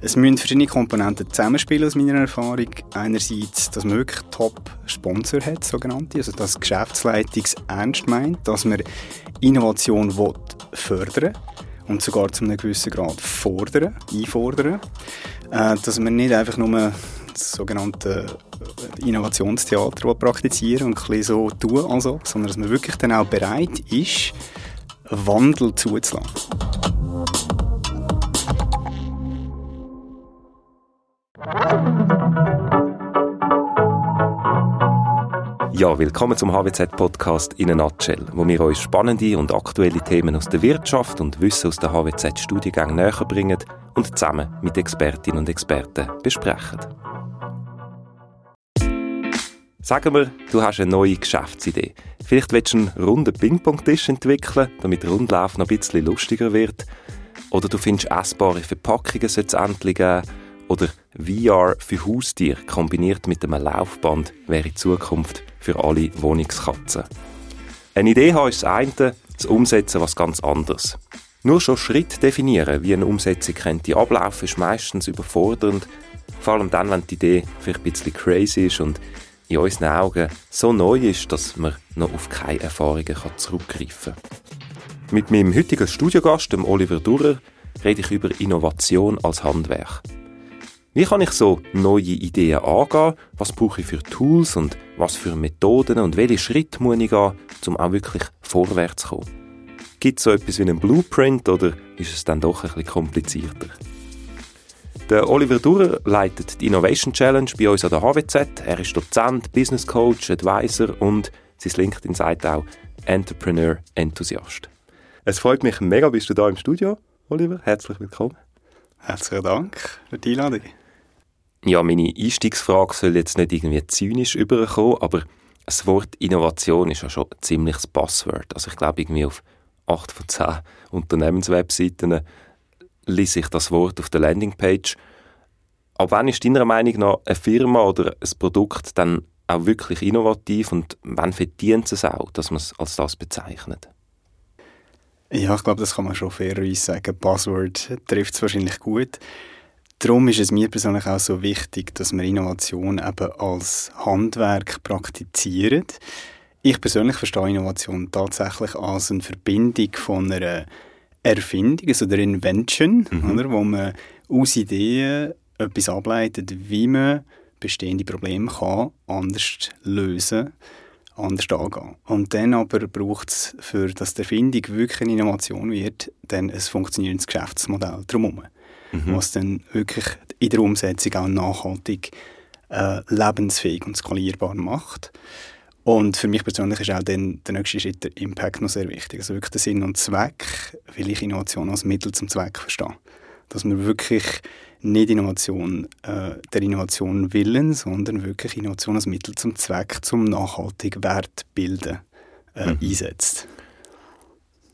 Es müssen verschiedene Komponenten zusammenspielen aus meiner Erfahrung. Einerseits, dass man wirklich Top-Sponsor hat, sogenannte, also dass Geschäftsleitung ernst meint, dass man Innovation will fördern und sogar zu einem gewissen Grad fordern, einfordern. Äh, dass man nicht einfach nur das sogenannte Innovationstheater praktizieren und ein so tun, also, sondern dass man wirklich dann auch bereit ist, Wandel zuzulassen. Ja, willkommen zum HWZ-Podcast in a Nutshell, wo wir euch spannende und aktuelle Themen aus der Wirtschaft und Wissen aus der HWZ-Studiengängen näher bringen und zusammen mit Expertinnen und Experten besprechen. Sagen wir, du hast eine neue Geschäftsidee. Vielleicht willst du einen runden Ping-Pong-Tisch entwickeln, damit Rundlauf noch ein bisschen lustiger wird. Oder du findest essbare Verpackungen sollte es endlich geben. Oder VR für Haustiere kombiniert mit einem Laufband wäre in Zukunft für alle Wohnungskatzen. Eine Idee haben ist das eine, das Umsetzen was ganz anderes. Nur schon Schritt definieren, wie eine Umsetzung könnte ablaufen, ist meistens überfordernd. Vor allem dann, wenn die Idee vielleicht ein bisschen crazy ist und in unseren Augen so neu ist, dass man noch auf keine Erfahrungen zurückgreifen kann. Mit meinem heutigen Studiogast, dem Oliver Durrer, rede ich über Innovation als Handwerk. Wie kann ich so neue Ideen angehen? Was brauche ich für Tools und was für Methoden und welche Schritte muss ich gehen, um auch wirklich vorwärts zu kommen? Gibt es so etwas wie einen Blueprint oder ist es dann doch bisschen komplizierter? Der Oliver Durer leitet die Innovation Challenge bei uns an der HWZ. Er ist Dozent, Business Coach, Advisor und sein LinkedIn sagt auch Entrepreneur Enthusiast. Es freut mich mega, bist du da im Studio, Oliver. Herzlich willkommen. Herzlichen Dank für die Einladung. Ja, meine Einstiegsfrage soll jetzt nicht irgendwie zynisch überkommen, aber das Wort Innovation ist ja schon ein ziemliches Passwort. Also ich glaube, irgendwie auf 8 von 10 Unternehmenswebseiten lese ich das Wort auf der Landingpage. Aber wann ist deiner Meinung nach eine Firma oder ein Produkt dann auch wirklich innovativ und wann verdient es auch, dass man es als das bezeichnet? Ja, ich glaube, das kann man schon fairerweise sagen. Buzzword trifft es wahrscheinlich gut. Darum ist es mir persönlich auch so wichtig, dass wir Innovation eben als Handwerk praktizieren. Ich persönlich verstehe Innovation tatsächlich als eine Verbindung von einer Erfindung, also der Invention, mhm. oder, wo man aus Ideen etwas ableitet, wie man bestehende Probleme kann anders lösen anders angehen. Und dann aber braucht es, für dass die Erfindung wirklich eine Innovation wird, dann ein funktionierendes Geschäftsmodell drumherum mhm. was dann wirklich in der Umsetzung auch nachhaltig äh, lebensfähig und skalierbar macht. Und für mich persönlich ist auch dann der nächste Schritt der Impact noch sehr wichtig. Also wirklich der Sinn und Zweck, will ich Innovation als Mittel zum Zweck verstehen. Dass man wirklich nicht Innovation äh, der Innovation willen, sondern wirklich Innovation als Mittel zum Zweck zum nachhaltigen Wert bilden äh, mhm. einsetzt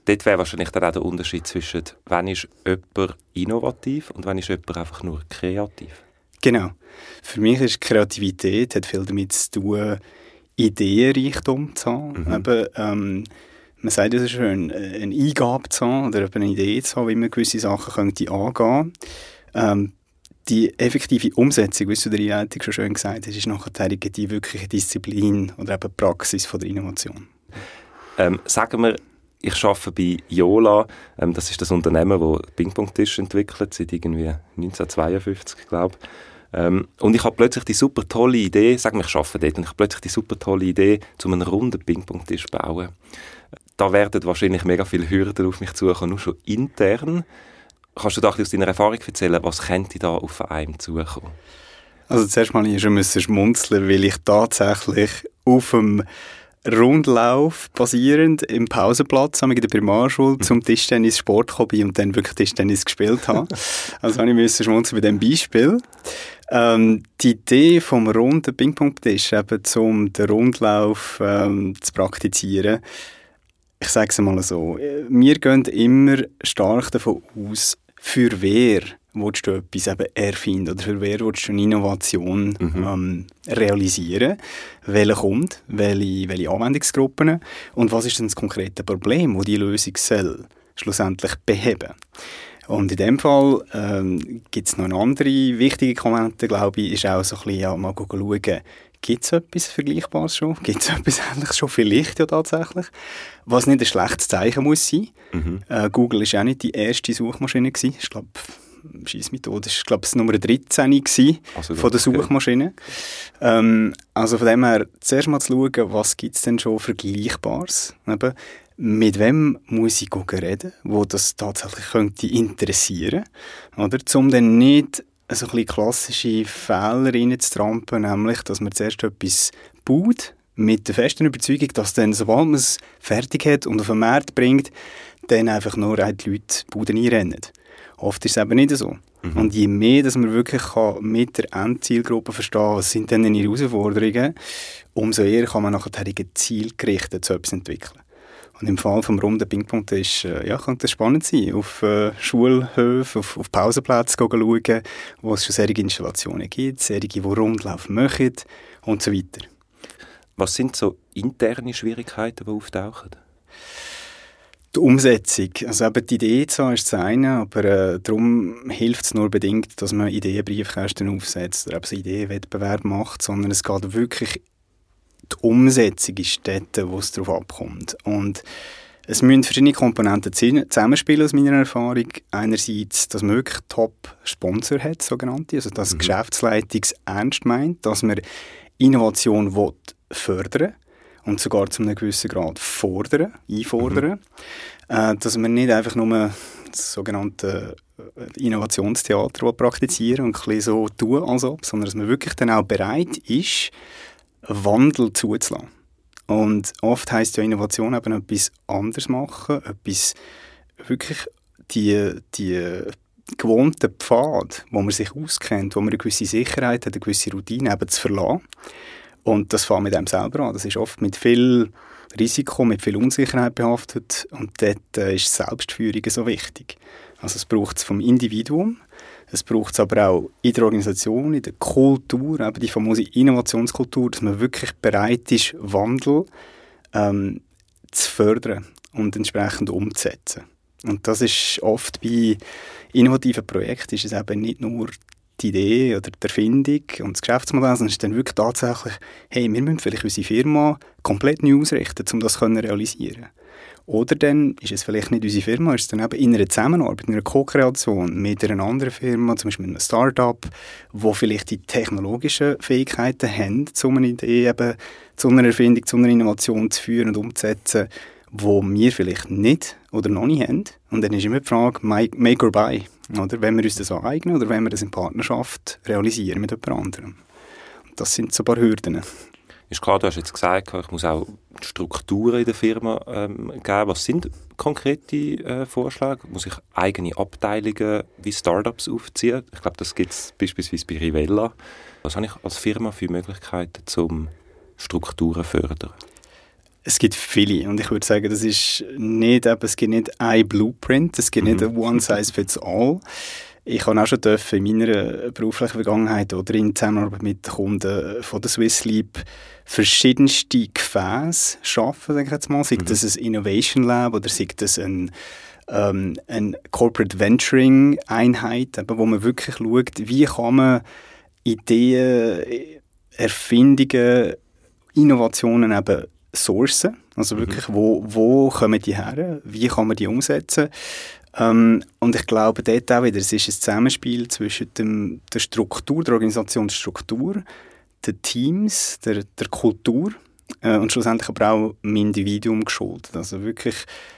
dort wäre wahrscheinlich dann auch der Unterschied zwischen, wann ist jemand innovativ und wann ist jemand einfach nur kreativ. Genau. Für mich ist Kreativität hat viel damit zu tun, Ideenreichtum zu haben. Mhm. Eben, ähm, man sagt es schön, äh, eine Eingabe zu haben oder eine Idee zu haben, wie man gewisse Sachen könnte angehen ähm, die effektive Umsetzung, wie du der Einleitung schon schön gesagt hast, ist nachher die wirkliche Disziplin oder eben Praxis von der Innovation. Ähm, sagen wir, ich arbeite bei Yola. Ähm, das ist das Unternehmen, das Ping-Pong-Tisch entwickelt, seit irgendwie 1952, glaube ich. Ähm, und ich habe plötzlich die super tolle Idee, sag mir, ich arbeite dort, und ich habe plötzlich die super tolle Idee, zu einem runden Ping-Pong-Tisch bauen. Da werden wahrscheinlich mega viele Hürden auf mich zukommen, nur schon intern. Kannst du da aus deiner Erfahrung erzählen, was könnte da auf einem zukommen? Also zuerst mal ich schon schmunzeln, weil ich tatsächlich auf dem Rundlauf basierend im Pausenplatz in der Primarschule zum Tischtennis Sport bin und dann wirklich Tischtennis gespielt habe. also habe ich müssen schmunzeln bei diesem Beispiel. Ähm, die Idee vom runden Ping-Pong-Tisch eben zum den Rundlauf ähm, zu praktizieren, ich sage es mal so, wir gehen immer stark davon aus, für wer willst du etwas eben erfinden oder für wer willst du eine Innovation mhm. ähm, realisieren? Welcher kommt? Welche, welche Anwendungsgruppen? Und was ist denn das konkrete Problem, das die Lösung soll schlussendlich beheben? Und in dem Fall ähm, gibt es noch eine andere wichtige Komponente, glaube ich, ist auch so ein bisschen, ja, mal schauen, gibt es etwas Vergleichbares schon? Gibt es etwas Ähnliches schon? Vielleicht ja tatsächlich. Was nicht ein schlechtes Zeichen muss sein. Mhm. Äh, Google ist auch nicht die erste Suchmaschine gewesen. Ich glaube, tot, das war glaube ich Nummer 13 gewesen also von der Suchmaschine. Okay. Ähm, also von dem her, zuerst mal zu schauen, was gibt es denn schon Vergleichbares? Eben, mit wem muss ich reden, wo das tatsächlich könnte interessieren, oder? Um dann nicht so ein bisschen klassische Fehler reinzutrampen, nämlich, dass man zuerst etwas baut, mit der festen Überzeugung, dass dann, sobald man es fertig hat und auf den Markt bringt, dann einfach nur die Leute Buden einrennen. Oft ist es eben nicht so. Mhm. Und je mehr, dass man wirklich kann mit der Endzielgruppe verstehen was sind denn ihre Herausforderungen, umso eher kann man nachher zielgerichtet so etwas entwickeln. Und im Fall vom runden Ping-Pong-Tisch äh, ja, könnte es spannend sein, auf äh, Schulhöfen, auf, auf Pausenplätze schauen, wo es schon solche Installationen gibt, solche, die Rundlauf machen und so weiter. Was sind so interne Schwierigkeiten, die auftauchen? Die Umsetzung. Also eben die Idee zwar ist das eine, aber äh, darum hilft es nur bedingt, dass man Ideenbriefkästen aufsetzt oder eben so Ideenwettbewerb macht, sondern es geht wirklich die Umsetzung ist dort, wo es darauf abkommt. Und es müssen verschiedene Komponenten zusammenspielen, aus meiner Erfahrung. Einerseits, dass man wirklich Top-Sponsor hat, sogenannte, also dass mhm. Geschäftsleitung ernst meint, dass man Innovation will fördern und sogar zu einem gewissen Grad fordern, einfordern. Mhm. Äh, dass man nicht einfach nur das sogenannte äh, Innovationstheater praktizieren und ein so tun, als ob, sondern dass man wirklich dann auch bereit ist, Wandel zuzulassen. Und oft heißt ja Innovation eben etwas anderes machen, etwas wirklich die, die gewohnten Pfad, wo man sich auskennt, wo man eine gewisse Sicherheit hat, eine gewisse Routine eben zu verlassen. Und das fängt mit einem selber an. Das ist oft mit viel Risiko, mit viel Unsicherheit behaftet und dort äh, ist Selbstführung so wichtig. Also es braucht es vom Individuum, es braucht es aber auch in der Organisation, in der Kultur, eben die famose Innovationskultur, dass man wirklich bereit ist, Wandel ähm, zu fördern und entsprechend umzusetzen. Und das ist oft bei innovativen Projekten ist es eben nicht nur die Idee oder die Erfindung und das Geschäftsmodell, sondern es ist dann wirklich tatsächlich, hey, wir müssen vielleicht unsere Firma komplett neu ausrichten, um das zu realisieren oder dann ist es vielleicht nicht unsere Firma, ist es dann eben in einer Zusammenarbeit, in einer Co-Kreation mit einer anderen Firma, zum Beispiel mit einem Start-up, wo vielleicht die technologischen Fähigkeiten haben, um eine Idee eben zu einer Erfindung, zu einer Innovation zu führen und umzusetzen, wo wir vielleicht nicht oder noch nicht haben. Und dann ist immer die Frage, make or buy. Oder? Wenn wir uns das aneignen oder wenn wir das in Partnerschaft realisieren mit jemand anderem. Das sind so ein paar Hürden. Ist klar, du hast jetzt gesagt, ich muss auch Strukturen in der Firma ähm, geben. Was sind konkrete äh, Vorschläge? Muss ich eigene Abteilungen wie Startups aufziehen? Ich glaube, das gibt es beispielsweise bei Rivella. Was habe ich als Firma für Möglichkeiten, um Strukturen zu fördern? Es gibt viele und ich würde sagen, das ist nicht, es gibt nicht ein Blueprint, es gibt mhm. nicht ein One Size Fits All. Ich habe auch schon in meiner beruflichen Vergangenheit oder in Zusammenarbeit mit Kunden von der Swiss Leap verschiedenste Gefäße schaffen, sage ich jetzt mal. Sei mhm. das ein Innovation Lab oder sei das ein, ähm, eine Corporate Venturing Einheit, wo man wirklich schaut, wie kann man Ideen, Erfindungen, Innovationen eben sourcen. Also mhm. wirklich, wo, wo kommen die her? Wie kann man die umsetzen? Ähm, und ich glaube dort auch wieder, es ist ein Zusammenspiel zwischen dem, der Struktur, der Organisationsstruktur, den Teams, der, der Kultur äh, und schlussendlich aber auch dem Individuum geschuldet. Also wirklich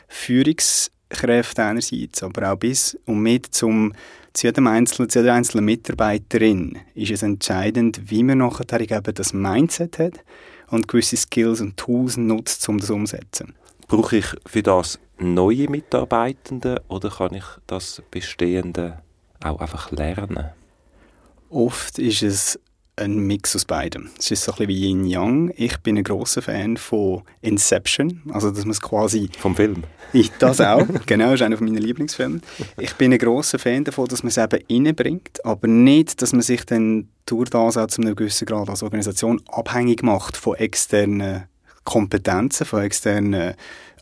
Führungskräfte einerseits, aber auch bis und mit zum zu jedem einzelnen, zu jeder einzelnen Mitarbeiterin ist es entscheidend, wie man nachher eben das Mindset hat und gewisse Skills und Tools nutzt, um das umzusetzen. Brauche ich für das neue Mitarbeitende oder kann ich das Bestehende auch einfach lernen? Oft ist es ein Mix aus beidem. Es ist so ein bisschen wie Yin-Yang. Ich bin ein großer Fan von Inception, also dass man es quasi... Vom Film? Ich, das auch, genau, ist einer meiner Lieblingsfilme. Ich bin ein großer Fan davon, dass man es eben reinbringt, aber nicht, dass man sich dann durch das auch zu einem gewissen Grad als Organisation abhängig macht von externen Kompetenzen, von externen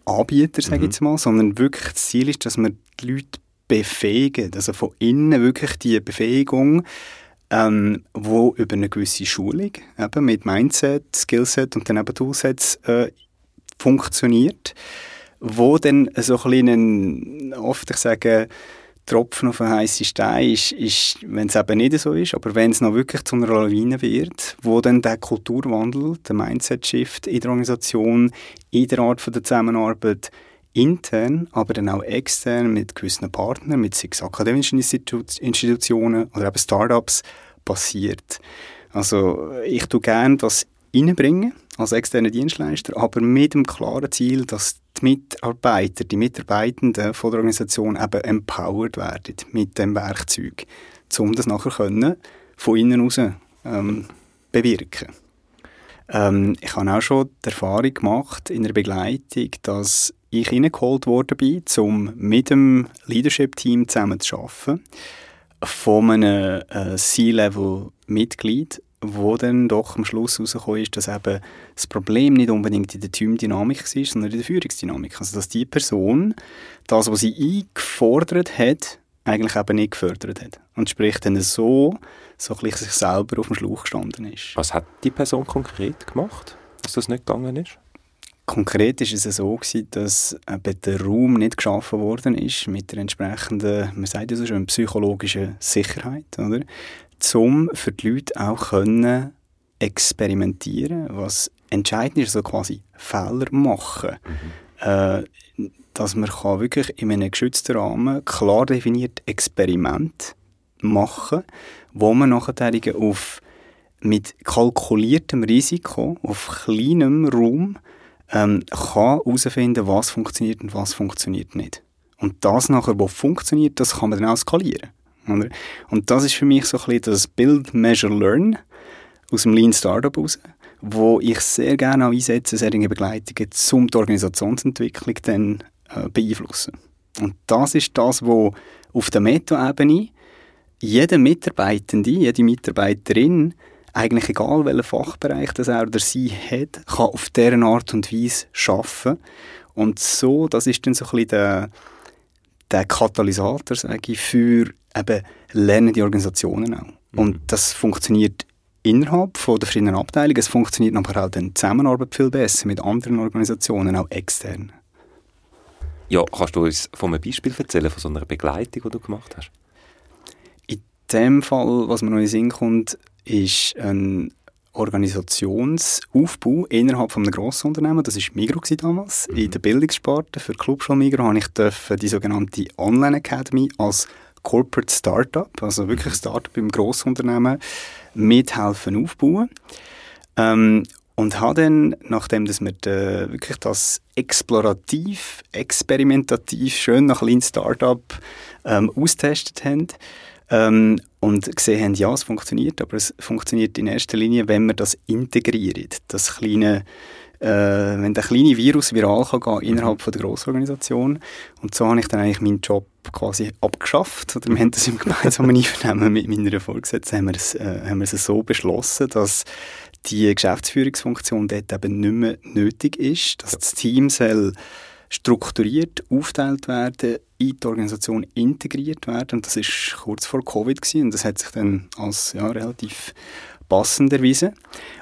Anbieter, sage ich mhm. jetzt mal, sondern wirklich das Ziel ist, dass man die Leute befähigen. Also von innen wirklich die Befähigung, ähm, wo über eine gewisse Schulung eben mit Mindset, Skillset und dann eben Toolsets äh, funktioniert, wo dann so ein bisschen, oft ich sage, Tropfen auf einen heißen Stein ist, ist wenn es eben nicht so ist, aber wenn es noch wirklich zu einer Lawine wird, wo dann der Kulturwandel, der Mindset-Shift in der Organisation, in der Art von der Zusammenarbeit intern, aber dann auch extern mit gewissen Partnern, mit sechs akademischen Institu Institutionen oder eben Startups passiert. Also ich tue gerne das reinbringen als externer Dienstleister, aber mit dem klaren Ziel, dass die Mitarbeiter, die Mitarbeitenden von der Organisation eben empowered werden mit dem Werkzeug, um das nachher können, von innen heraus ähm, bewirken. Ähm, ich habe auch schon die Erfahrung gemacht in der Begleitung, dass ich reingeholt worden bin, um mit dem Leadership-Team zusammen zu arbeiten, von einem äh, C-Level-Mitglied, wo dann doch am Schluss herausgekommen ist, dass eben das Problem nicht unbedingt in der Teamdynamik war, sondern in der Führungsdynamik. Also dass die Person das, was sie eingefordert hat, eigentlich eben nicht gefördert hat. Und sprich dann so, so sich selber auf dem Schlauch gestanden ist. Was hat die Person konkret gemacht, dass das nicht gegangen ist? Konkret ist es so gewesen, dass eben der Raum nicht geschaffen worden ist mit der entsprechenden, man sagt ja so schon, psychologischen Sicherheit, oder? um für die Leute auch können experimentieren, was entscheidend ist, so quasi Fehler machen. Mhm. Äh, dass man kann wirklich in einem geschützten Rahmen klar definiert Experiment machen, wo man nachher auf mit kalkuliertem Risiko auf kleinem Raum ähm, kann herausfinden, was funktioniert und was funktioniert nicht. Und das nachher, was funktioniert, das kann man dann auch skalieren. Oder? Und das ist für mich so ein bisschen das Build, Measure, Learn aus dem Lean Startup raus, wo ich sehr gerne auch einsetze, solche Begleitungen, um die Organisationsentwicklung dann äh, beeinflussen. Und das ist das, wo auf der Meta-Ebene jeder Mitarbeitende, jede Mitarbeiterin, eigentlich egal welchen Fachbereich das er oder sie hat, kann auf deren Art und Weise arbeiten. Und so, das ist dann so ein bisschen der, der Katalysator, sage ich, für eben lernende Organisationen auch. Mhm. Und das funktioniert innerhalb von der verschiedenen Abteilungen. Es funktioniert aber auch die Zusammenarbeit viel besser mit anderen Organisationen, auch extern. Ja, kannst du uns von einem Beispiel erzählen, von so einer Begleitung, die du gemacht hast? In dem Fall, was mir noch in den Sinn kommt, ist ein Organisationsaufbau innerhalb von einem Grossunternehmen. Das war Migro damals. Mhm. In der Bildungssparte für Clubschule Migro habe ich die sogenannte Online Academy als Corporate Startup, also wirklich Startup im Grossunternehmen, mithelfen aufbauen. Ähm, und habe dann, nachdem dass wir de, wirklich das explorativ, experimentativ, schön nach Lean Startup ähm, austestet haben, ähm, und gesehen haben, ja, es funktioniert, aber es funktioniert in erster Linie, wenn wir das integrieren. Das kleine, äh, wenn der kleine Virus viral kann gehen innerhalb von der Grossorganisation. Und so habe ich dann eigentlich meinen Job quasi abgeschafft. Oder wir haben das im gemeinsamen Einvernehmen mit meiner Vorgesetzten haben wir es, äh, haben wir es so beschlossen, dass die Geschäftsführungsfunktion dort eben nicht mehr nötig ist, dass das Team soll strukturiert aufteilt werden, in die Organisation integriert werden. Und das ist kurz vor Covid gewesen, und das hat sich dann als ja, relativ passend erwiesen.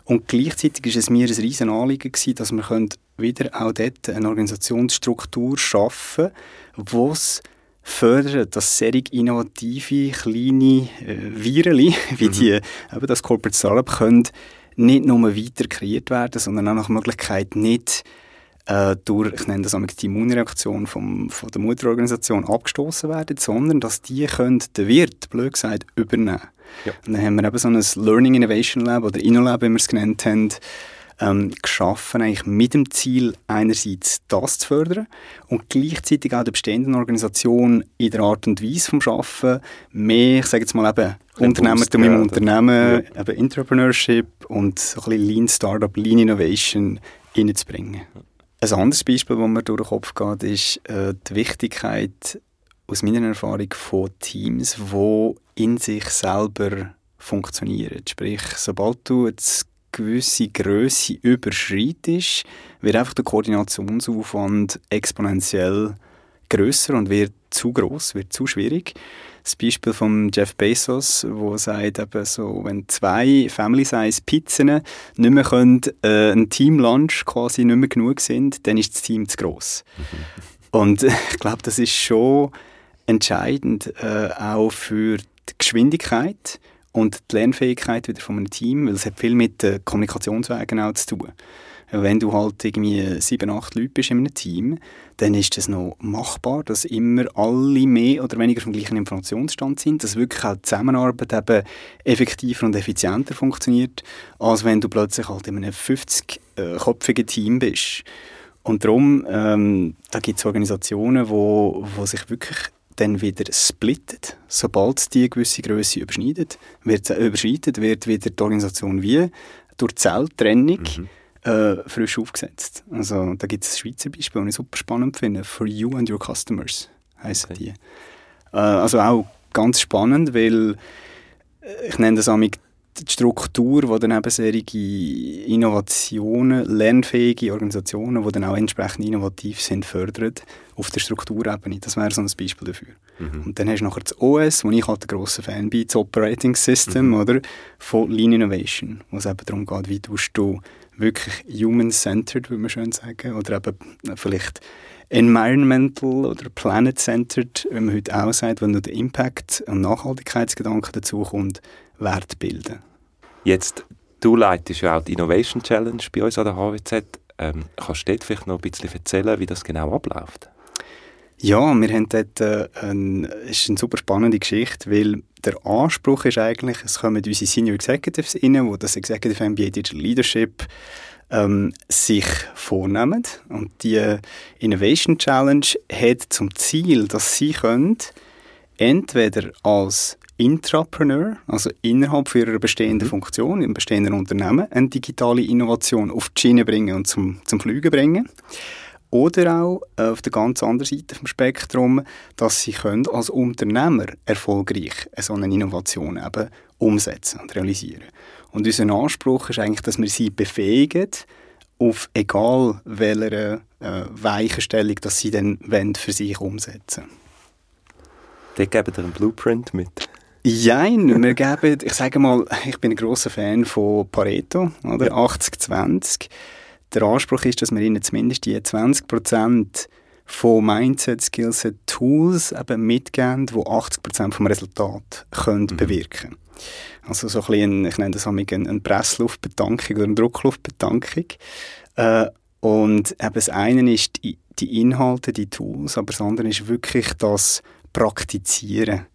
Und gleichzeitig ist es mir ein riesen Anliegen gewesen, dass wir wieder auch dort eine Organisationsstruktur schaffen wo es fördert, dass sehr innovative, kleine äh, Viren, wie mhm. die, eben das Corporate Startup, können nicht nur weiter kreiert werden, sondern auch nach Möglichkeit nicht äh, durch, ich nenne das die Immunreaktion vom, von der Mutterorganisation abgestoßen werden, sondern dass die können den Wirt, blöd gesagt, übernehmen. Ja. Und dann haben wir eben so ein Learning Innovation Lab oder InnoLab, wie wir es genannt haben, ähm, geschaffen, eigentlich mit dem Ziel, einerseits das zu fördern und gleichzeitig auch der bestehenden Organisation in der Art und Weise vom Arbeiten mehr, ich sage jetzt mal eben, Unternehmertum im Unternehmen, ja. eben Entrepreneurship und so ein bisschen Lean Startup, Lean Innovation reinzubringen. Ein anderes Beispiel, das mir durch den Kopf geht, ist äh, die Wichtigkeit aus meiner Erfahrung von Teams, die in sich selber funktionieren. Sprich, sobald du eine gewisse Größe überschreitest, wird einfach der Koordinationsaufwand exponentiell größer und wird zu groß, wird zu schwierig. Das Beispiel von Jeff Bezos, wo sagt eben so, wenn zwei Family-Size Pizzen nicht mehr können, äh, ein Team-Lunch quasi nicht mehr genug sind, dann ist das Team zu groß. Und ich glaube, das ist schon entscheidend äh, auch für die Geschwindigkeit und die Lernfähigkeit wieder von einem Team, weil es hat viel mit den Kommunikationswegen auch zu tun. Wenn du halt irgendwie sieben, acht Leute bist in einem Team, dann ist es noch machbar, dass immer alle mehr oder weniger vom gleichen Informationsstand sind, dass wirklich auch die Zusammenarbeit eben effektiver und effizienter funktioniert, als wenn du plötzlich halt in einem 50-köpfigen Team bist. Und darum, ähm, da gibt es Organisationen, wo, wo sich wirklich dann wieder splittet. Sobald die gewisse Größe überschneidet, wird, äh, überschreitet, wird wieder die Organisation wie durch Zelltrennung mhm. Äh, frisch aufgesetzt. Also da gibt es ein Schweizer Beispiel, das ich super spannend finde. For you and your customers heißen okay. die. Äh, also auch ganz spannend, weil äh, ich nenne das amig die Struktur, wo dann eben solche Innovationen, lernfähige Organisationen, die dann auch entsprechend innovativ sind, fördert auf der Strukturebene. Das wäre so ein Beispiel dafür. Mhm. Und dann hast du nachher das OS, wo ich halt ein grosser Fan bin, das Operating System, mhm. oder, von Lean Innovation, wo es eben darum geht, wie du wirklich human-centered, würde man schön sagen, oder eben vielleicht environmental oder planet-centered, wie man heute auch sagt, wenn nur der Impact und Nachhaltigkeitsgedanke dazu kommt, Wert bilden. Jetzt, du leitest ja auch die Innovation Challenge bei uns an der HWZ. Ähm, kannst du dort vielleicht noch ein bisschen erzählen, wie das genau abläuft? Ja, wir haben dort äh, ein, ist eine super spannende Geschichte, weil der Anspruch ist eigentlich, es kommen unsere Senior Executives rein, die das Executive MBA Digital Leadership ähm, sich vornehmen. Und die Innovation Challenge hat zum Ziel, dass sie können, entweder als Intrapreneur, also innerhalb ihrer bestehenden mhm. Funktion, im bestehenden Unternehmen, eine digitale Innovation auf die Schiene bringen und zum, zum Fliegen bringen. Oder auch äh, auf der ganz anderen Seite vom Spektrum, dass sie können als Unternehmer erfolgreich so eine Innovation eben umsetzen und realisieren. Und unser Anspruch ist eigentlich, dass wir sie befähigen, auf egal welcher äh, Weichenstellung, dass sie dann für sich umsetzen wollen. Die geben dir einen Blueprint mit. Jein, wir geben, ich sage mal, ich bin ein großer Fan von Pareto, oder? 80-20. Der Anspruch ist, dass wir ihnen zumindest die 20% von Mindset, Skills, Tools eben mitgeben, die 80% vom Resultat können mhm. bewirken Also so ein bisschen, ich nenne das eine, eine Pressluftbetankung oder eine Druckluftbetankung. Äh, und eben das eine ist die, die Inhalte, die Tools, aber das andere ist wirklich das Praktizieren.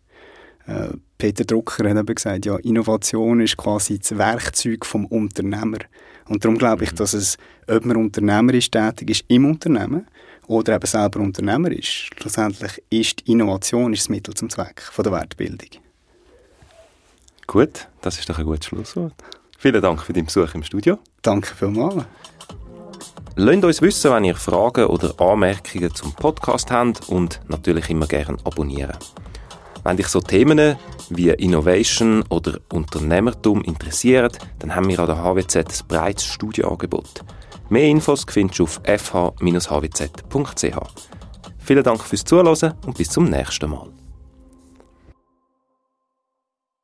Äh, Peter Drucker hat eben gesagt, ja, Innovation ist quasi das Werkzeug vom Unternehmer. Und darum glaube ich, dass es, ob man unternehmerisch tätig ist im Unternehmen oder eben selber Unternehmer ist, schlussendlich ist die Innovation ist das Mittel zum Zweck von der Wertbildung. Gut, das ist doch ein gutes Schlusswort. Vielen Dank für deinen Besuch im Studio. Danke vielmals. Lasst uns wissen, wenn ihr Fragen oder Anmerkungen zum Podcast habt und natürlich immer gerne abonnieren. Wenn dich so Themen wie Innovation oder Unternehmertum interessieren, dann haben wir an der HWZ ein breites Studienangebot. Mehr Infos findest du auf fh-hwz.ch. Vielen Dank fürs Zuhören und bis zum nächsten Mal.